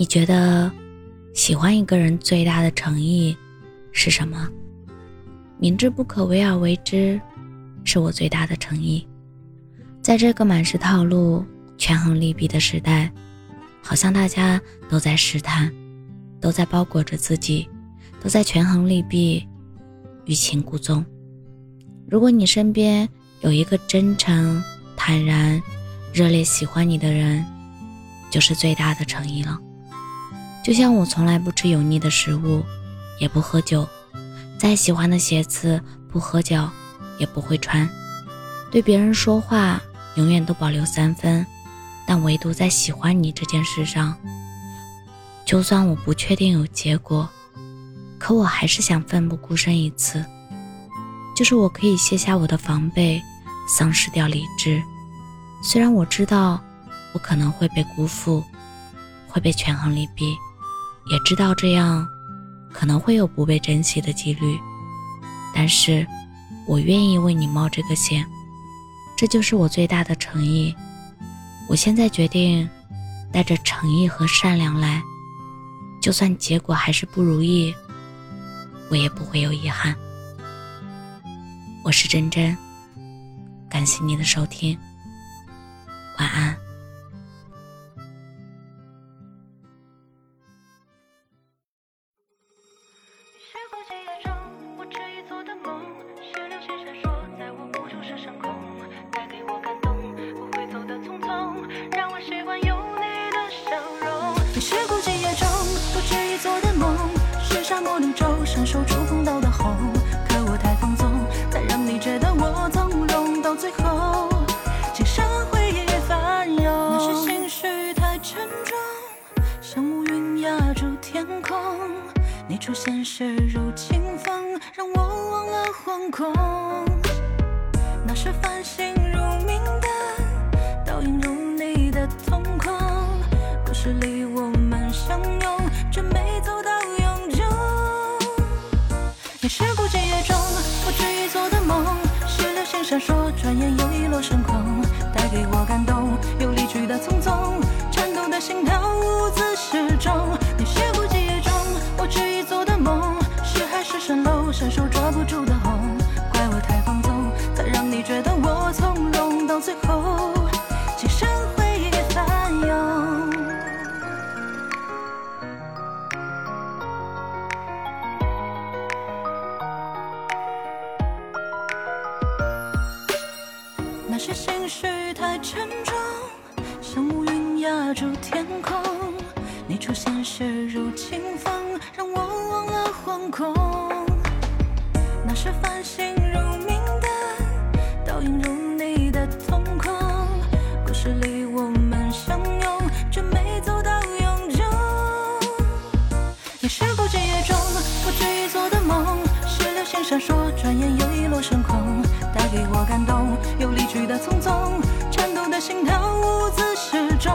你觉得喜欢一个人最大的诚意是什么？明知不可为而为之，是我最大的诚意。在这个满是套路、权衡利弊的时代，好像大家都在试探，都在包裹着自己，都在权衡利弊，欲擒故纵。如果你身边有一个真诚、坦然、热烈喜欢你的人，就是最大的诚意了。就像我从来不吃油腻的食物，也不喝酒，再喜欢的鞋子不合脚也不会穿。对别人说话永远都保留三分，但唯独在喜欢你这件事上，就算我不确定有结果，可我还是想奋不顾身一次。就是我可以卸下我的防备，丧失掉理智。虽然我知道我可能会被辜负，会被权衡利弊。也知道这样可能会有不被珍惜的几率，但是我愿意为你冒这个险，这就是我最大的诚意。我现在决定带着诚意和善良来，就算结果还是不如意，我也不会有遗憾。我是真真，感谢你的收听，你是孤寂夜中不值一做的梦，是沙漠绿洲伸手触碰到的红。可我太放纵，才让你觉得我从容。到最后，仅剩回忆翻涌。那是心绪太沉重，像乌云压住天空。你出现时如清风，让我忘了惶恐。那是繁星你是孤寂夜中不止一做的梦，是流星闪烁，转眼又遗落升空，带给我感动，又离去的匆匆，颤抖的心跳无自适中。你是孤寂夜中我执意做的梦，是海市蜃楼，伸手抓不住的是心绪太沉重，像乌云压住天空。你出现时如清风，让我忘了惶恐。那是繁星如明灯，倒映入你的瞳孔。故事里我们相拥，却没走到永久。你是不经意中不值一做的梦，是流星闪烁，转眼又遗落升空。给我感动，又离去的匆匆，颤抖的心跳无自失重。